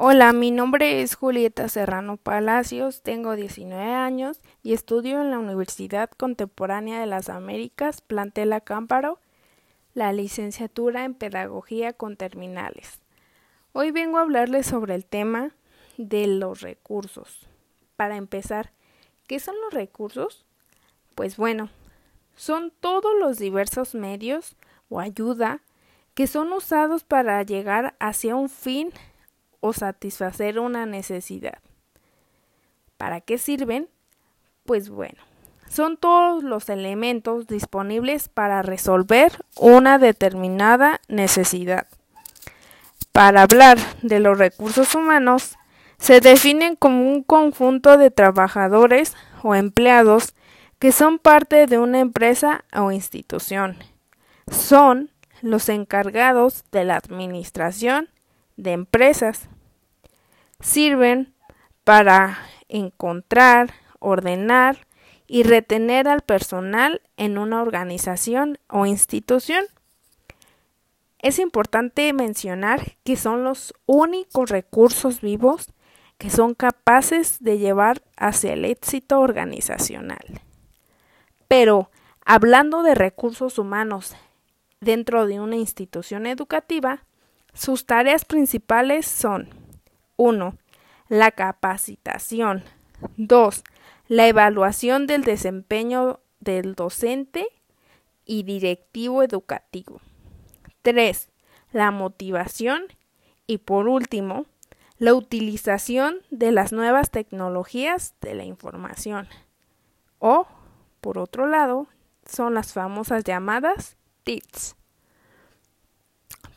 Hola, mi nombre es Julieta Serrano Palacios, tengo 19 años y estudio en la Universidad Contemporánea de las Américas, plantel Acámparo, la licenciatura en Pedagogía con Terminales. Hoy vengo a hablarles sobre el tema de los recursos. Para empezar, ¿qué son los recursos? Pues bueno, son todos los diversos medios o ayuda que son usados para llegar hacia un fin o satisfacer una necesidad. ¿Para qué sirven? Pues bueno, son todos los elementos disponibles para resolver una determinada necesidad. Para hablar de los recursos humanos, se definen como un conjunto de trabajadores o empleados que son parte de una empresa o institución. Son los encargados de la administración de empresas. Sirven para encontrar, ordenar y retener al personal en una organización o institución. Es importante mencionar que son los únicos recursos vivos que son capaces de llevar hacia el éxito organizacional. Pero, hablando de recursos humanos dentro de una institución educativa, sus tareas principales son 1. La capacitación. 2. La evaluación del desempeño del docente y directivo educativo. 3. La motivación. Y por último, la utilización de las nuevas tecnologías de la información. O, por otro lado, son las famosas llamadas TITS.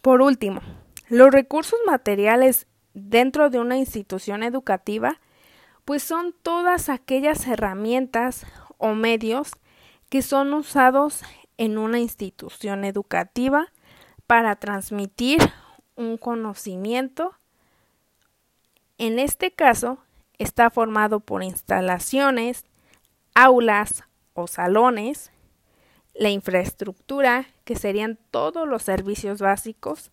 Por último, los recursos materiales dentro de una institución educativa pues son todas aquellas herramientas o medios que son usados en una institución educativa para transmitir un conocimiento. En este caso, está formado por instalaciones, aulas o salones, la infraestructura, que serían todos los servicios básicos,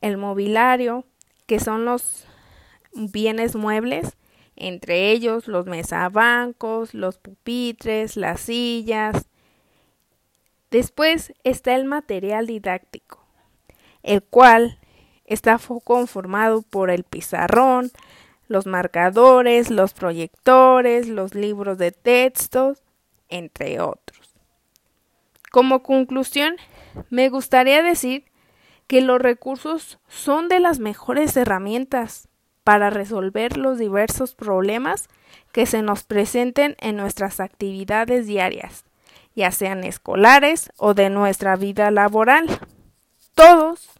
el mobiliario, que son los bienes muebles, entre ellos los mesabancos, los pupitres, las sillas. Después está el material didáctico, el cual está conformado por el pizarrón, los marcadores, los proyectores, los libros de textos, entre otros. Como conclusión, me gustaría decir que los recursos son de las mejores herramientas para resolver los diversos problemas que se nos presenten en nuestras actividades diarias, ya sean escolares o de nuestra vida laboral. Todos,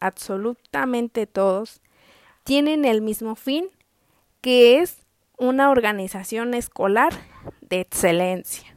absolutamente todos, tienen el mismo fin, que es una organización escolar de excelencia.